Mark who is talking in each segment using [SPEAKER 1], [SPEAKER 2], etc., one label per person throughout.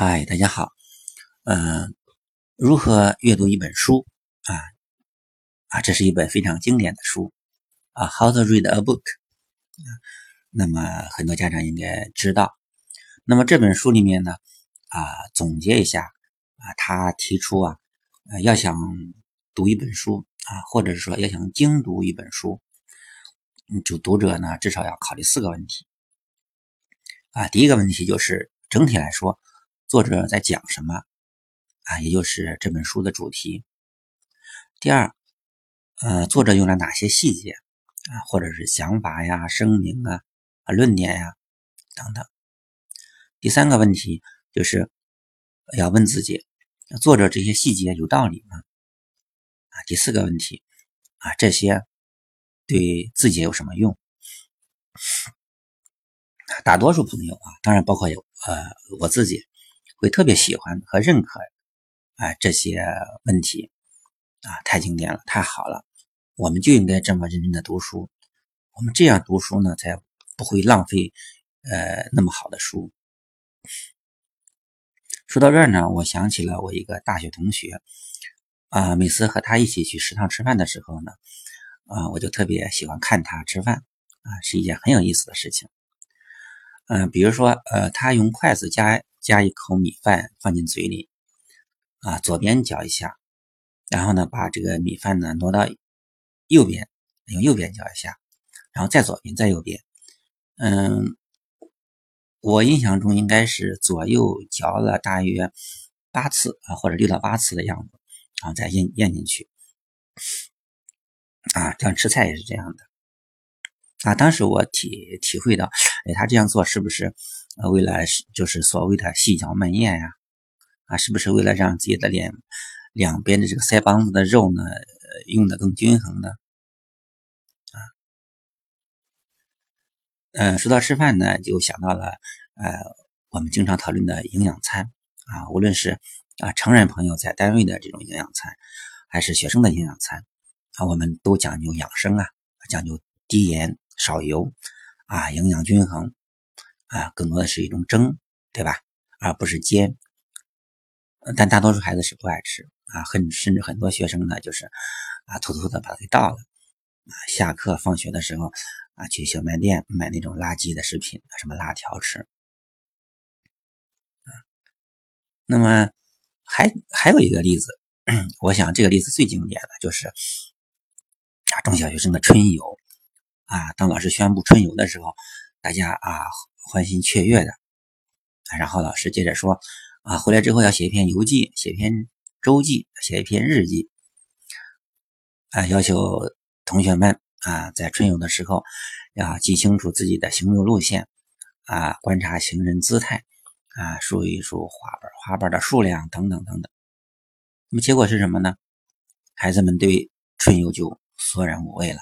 [SPEAKER 1] 嗨，大家好。嗯，如何阅读一本书啊？啊，这是一本非常经典的书啊。How to read a book？那么很多家长应该知道。那么这本书里面呢，啊，总结一下啊，他提出啊，要想读一本书啊，或者是说要想精读一本书，就读者呢，至少要考虑四个问题啊。第一个问题就是整体来说。作者在讲什么啊？也就是这本书的主题。第二，呃，作者用了哪些细节啊，或者是想法呀、声明啊、啊论点呀等等。第三个问题就是要问自己，作者这些细节有道理吗？啊，第四个问题啊，这些对自己有什么用？大多数朋友啊，当然包括有呃我自己。会特别喜欢和认可，啊这些问题，啊太经典了，太好了，我们就应该这么认真的读书，我们这样读书呢，才不会浪费，呃那么好的书。说到这儿呢，我想起了我一个大学同学，啊每次和他一起去食堂吃饭的时候呢，啊我就特别喜欢看他吃饭，啊是一件很有意思的事情。嗯，比如说，呃，他用筷子夹夹一口米饭放进嘴里，啊，左边嚼一下，然后呢，把这个米饭呢挪到右边，用右边嚼一下，然后再左边，再右边。嗯，我印象中应该是左右嚼了大约八次啊，或者六到八次的样子，然后再咽咽进去。啊，这样吃菜也是这样的。啊，当时我体体会到，哎，他这样做是不是呃为了就是所谓的细嚼慢咽呀？啊，是不是为了让自己的脸两边的这个腮帮子的肉呢用的更均衡呢？啊，嗯，说到吃饭呢，就想到了呃我们经常讨论的营养餐啊，无论是啊成人朋友在单位的这种营养餐，还是学生的营养餐啊，我们都讲究养生啊，讲究低盐。少油啊，营养均衡啊，更多的是一种蒸，对吧？而不是煎。但大多数孩子是不爱吃啊，很甚至很多学生呢，就是啊，偷偷的把它给倒了啊。下课放学的时候啊，去小卖店买那种垃圾的食品，什么辣条吃啊。那么还还有一个例子，我想这个例子最经典的就是啊，中小学生的春游。啊，当老师宣布春游的时候，大家啊欢欣雀跃的。然后老师接着说，啊，回来之后要写一篇游记，写一篇周记，写一篇日记。啊，要求同学们啊，在春游的时候要记清楚自己的行走路线，啊，观察行人姿态，啊，数一数花瓣花瓣的数量等等等等。那么结果是什么呢？孩子们对春游就索然无味了。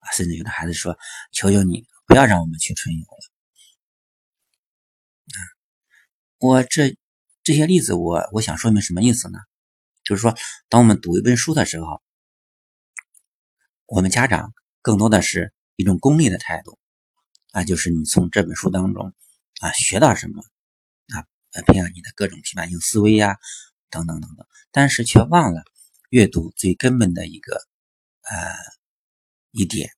[SPEAKER 1] 啊甚至有的孩子说：“求求你，不要让我们去春游了。”我这这些例子，我我想说明什么意思呢？就是说，当我们读一本书的时候，我们家长更多的是一种功利的态度啊，就是你从这本书当中啊学到什么啊，培养你的各种批判性思维呀，等等等等，但是却忘了阅读最根本的一个呃一点。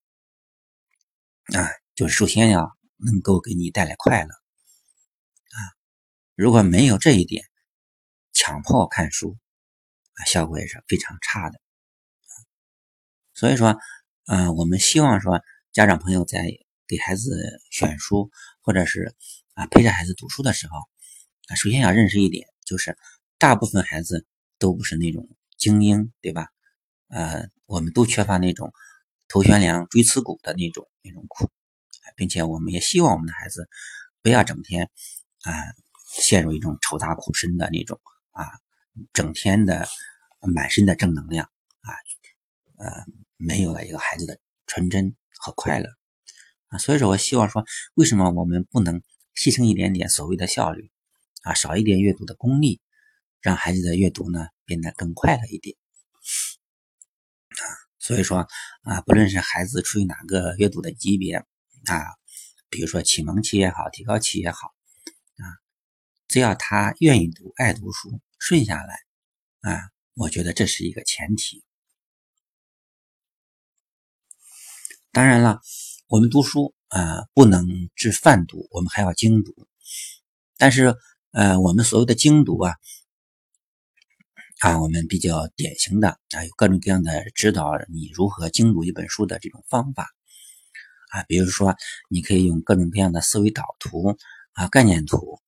[SPEAKER 1] 啊，就是首先要能够给你带来快乐！如果没有这一点，强迫看书啊，效果也是非常差的。所以说，嗯，我们希望说，家长朋友在给孩子选书或者是啊陪着孩子读书的时候，啊，首先要认识一点，就是大部分孩子都不是那种精英，对吧？呃，我们都缺乏那种。头悬梁锥刺股的那种那种苦，并且我们也希望我们的孩子不要整天啊陷入一种愁大苦深的那种啊整天的满身的正能量啊呃没有了一个孩子的纯真和快乐啊，所以说我希望说，为什么我们不能牺牲一点点所谓的效率啊，少一点阅读的功力，让孩子的阅读呢变得更快乐一点啊？所以说啊，不论是孩子处于哪个阅读的级别啊，比如说启蒙期也好，提高期也好，只要他愿意读、爱读书、顺下来啊，我觉得这是一个前提。当然了，我们读书啊，不能只泛读，我们还要精读。但是，呃，我们所谓的精读啊，啊，我们比较典型的啊，有各种各样的指导你如何精读一本书的这种方法啊，比如说，你可以用各种各样的思维导图啊、概念图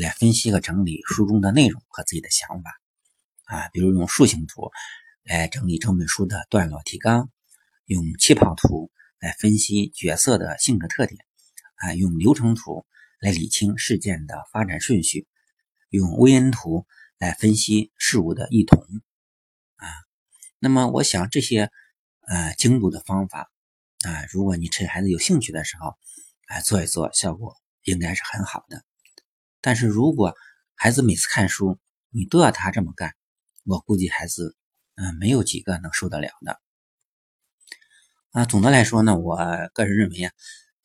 [SPEAKER 1] 来分析和整理书中的内容和自己的想法啊，比如用树形图来整理整本书的段落提纲，用气泡图。来分析角色的性格特点，啊，用流程图来理清事件的发展顺序，用微恩图来分析事物的异同，啊，那么我想这些呃精读的方法啊，如果你趁孩子有兴趣的时候，啊做一做，效果应该是很好的。但是如果孩子每次看书你都要他这么干，我估计孩子嗯没有几个能受得了的。啊，总的来说呢，我个人认为啊，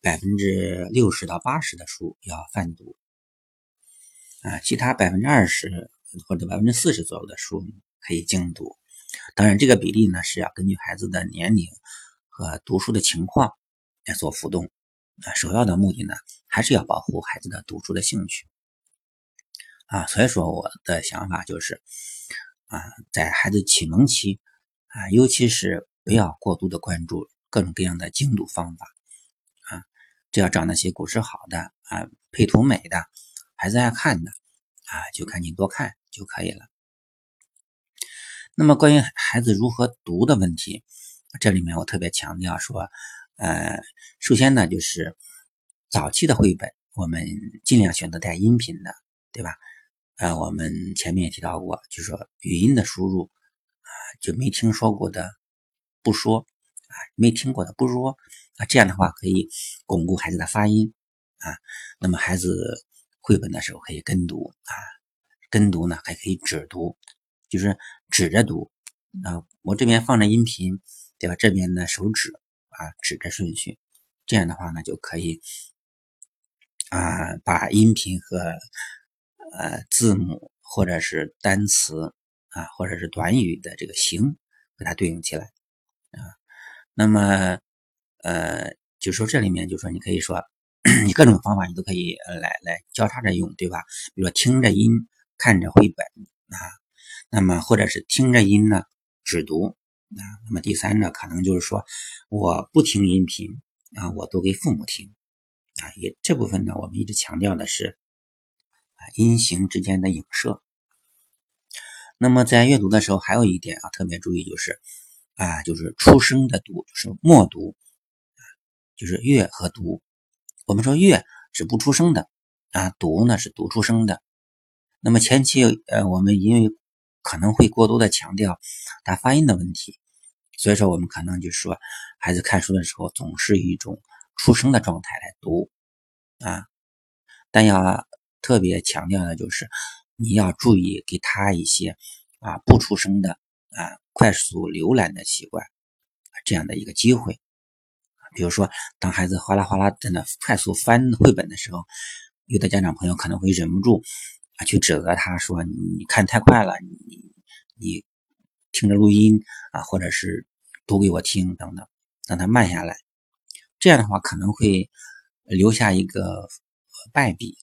[SPEAKER 1] 百分之六十到八十的书要泛读，啊，其他百分之二十或者百分之四十左右的书可以精读。当然，这个比例呢是要根据孩子的年龄和读书的情况来做浮动。啊，首要的目的呢，还是要保护孩子的读书的兴趣。啊，所以说我的想法就是，啊，在孩子启蒙期，啊，尤其是不要过度的关注。各种各样的精读方法啊，只要找那些古诗好的啊，配图美的，孩子爱看的啊，就赶紧多看就可以了。那么关于孩子如何读的问题，这里面我特别强调说，呃，首先呢就是早期的绘本，我们尽量选择带音频的，对吧？呃，我们前面也提到过，就是说语音的输入啊，就没听说过的不说。啊，没听过的不说啊，这样的话可以巩固孩子的发音啊。那么孩子绘本的时候可以跟读啊，跟读呢还可以指读，就是指着读啊。我这边放着音频，对吧？这边的手指啊指着顺序，这样的话呢就可以啊把音频和呃字母或者是单词啊或者是短语的这个形给它对应起来啊。那么，呃，就说这里面，就说你可以说，你各种方法你都可以来来交叉着用，对吧？比如说听着音看着绘本啊，那么或者是听着音呢只读啊，那么第三呢，可能就是说我不听音频啊，我读给父母听啊，也这部分呢，我们一直强调的是音形之间的影射。那么在阅读的时候，还有一点啊，特别注意就是。啊，就是出声的读，就是默读，就是阅和读。我们说阅是不出声的，啊，读呢是读出声的。那么前期呃，我们因为可能会过多的强调它发音的问题，所以说我们可能就是说，孩子看书的时候总是一种出声的状态来读，啊，但要特别强调的就是，你要注意给他一些啊不出声的。啊，快速浏览的习惯，这样的一个机会。比如说，当孩子哗啦哗啦在那快速翻绘本的时候，有的家长朋友可能会忍不住啊，去指责他说：“你看太快了，你你听着录音啊，或者是读给我听等等，让他慢下来。”这样的话可能会留下一个败笔。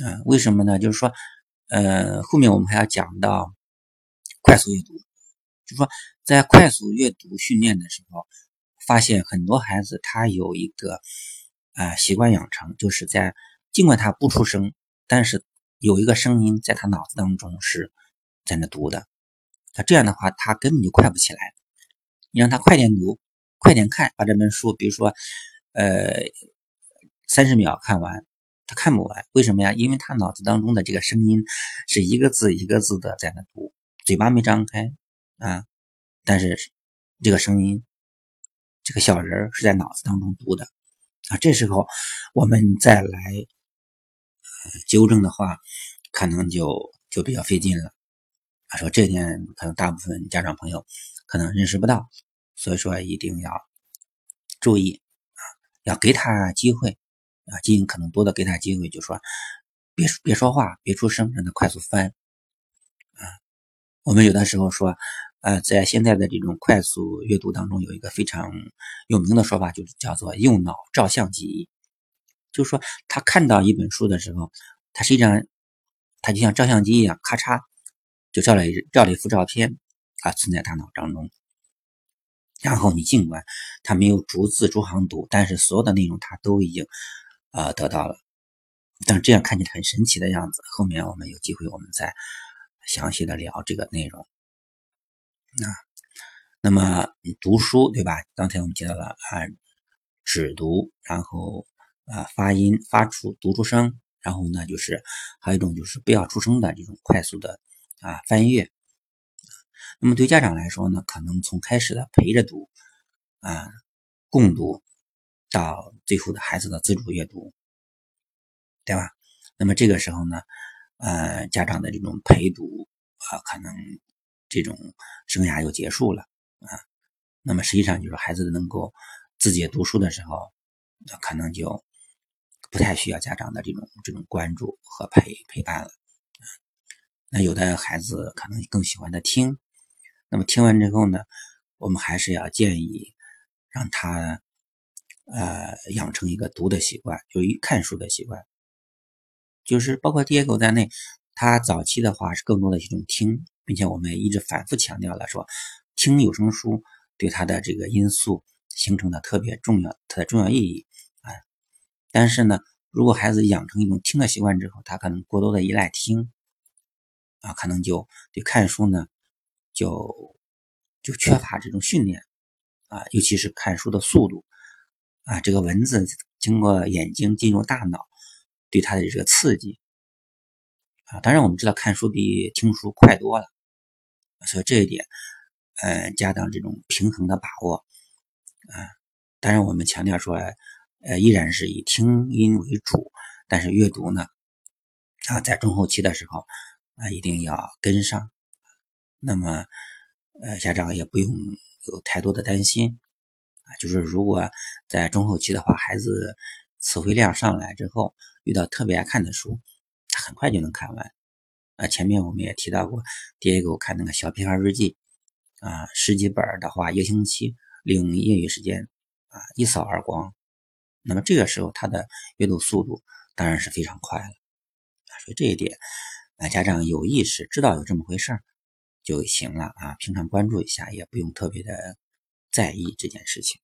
[SPEAKER 1] 嗯，为什么呢？就是说，呃，后面我们还要讲到快速阅读。就是说在快速阅读训练的时候，发现很多孩子他有一个啊习惯养成，就是在尽管他不出声，但是有一个声音在他脑子当中是在那读的。那这样的话，他根本就快不起来。你让他快点读，快点看，把这本书，比如说呃三十秒看完，看不完。为什么呀？因为他脑子当中的这个声音是一个字一个字的在那读，嘴巴没张开。啊，但是这个声音，这个小人是在脑子当中读的啊。这时候我们再来纠正的话，可能就就比较费劲了啊。说这点可能大部分家长朋友可能认识不到，所以说一定要注意啊，要给他机会啊，尽可能多的给他机会，就说别别说话，别出声，让他快速翻。啊，我们有的时候说，呃，在现在的这种快速阅读当中，有一个非常有名的说法，就是叫做“用脑照相机”，就是说他看到一本书的时候，他实际上他就像照相机一样，咔嚓就照了一照了一幅照片啊，存在大脑当中。然后你尽管他没有逐字逐行读，但是所有的内容他都已经啊得到了。但这样看起来很神奇的样子。后面我们有机会，我们再详细的聊这个内容。啊，那么读书对吧？刚才我们提到了啊，只读，然后啊发音发出读出声，然后呢就是还有一种就是不要出声的这种快速的啊翻阅。那么对家长来说呢，可能从开始的陪着读啊共读，到最后的孩子的自主阅读。对吧？那么这个时候呢，呃，家长的这种陪读啊，可能这种生涯又结束了啊。那么实际上就是孩子能够自己读书的时候，那可能就不太需要家长的这种这种关注和陪陪伴了。那有的孩子可能更喜欢的听，那么听完之后呢，我们还是要建议让他呃养成一个读的习惯，就一看书的习惯。就是包括 Diego 在内，他早期的话是更多的一种听，并且我们也一直反复强调了说，听有声书对他的这个因素形成的特别重要，它的重要意义啊。但是呢，如果孩子养成一种听的习惯之后，他可能过多的依赖听啊，可能就对看书呢就就缺乏这种训练啊，尤其是看书的速度啊，这个文字经过眼睛进入大脑。对他的这个刺激啊，当然我们知道看书比听书快多了，所以这一点，呃，家长这种平衡的把握啊，当然我们强调说，呃，依然是以听音为主，但是阅读呢，啊，在中后期的时候啊，一定要跟上。那么，呃，家长也不用有太多的担心，就是如果在中后期的话，孩子词汇量上来之后。遇到特别爱看的书，他很快就能看完。啊，前面我们也提到过，爹给我看那个小屁孩日记，啊，十几本的话，一个星期利用业余时间，啊，一扫而光。那么这个时候他的阅读速度当然是非常快了。啊，所以这一点，啊，家长有意识知道有这么回事儿就行了啊，平常关注一下，也不用特别的在意这件事情。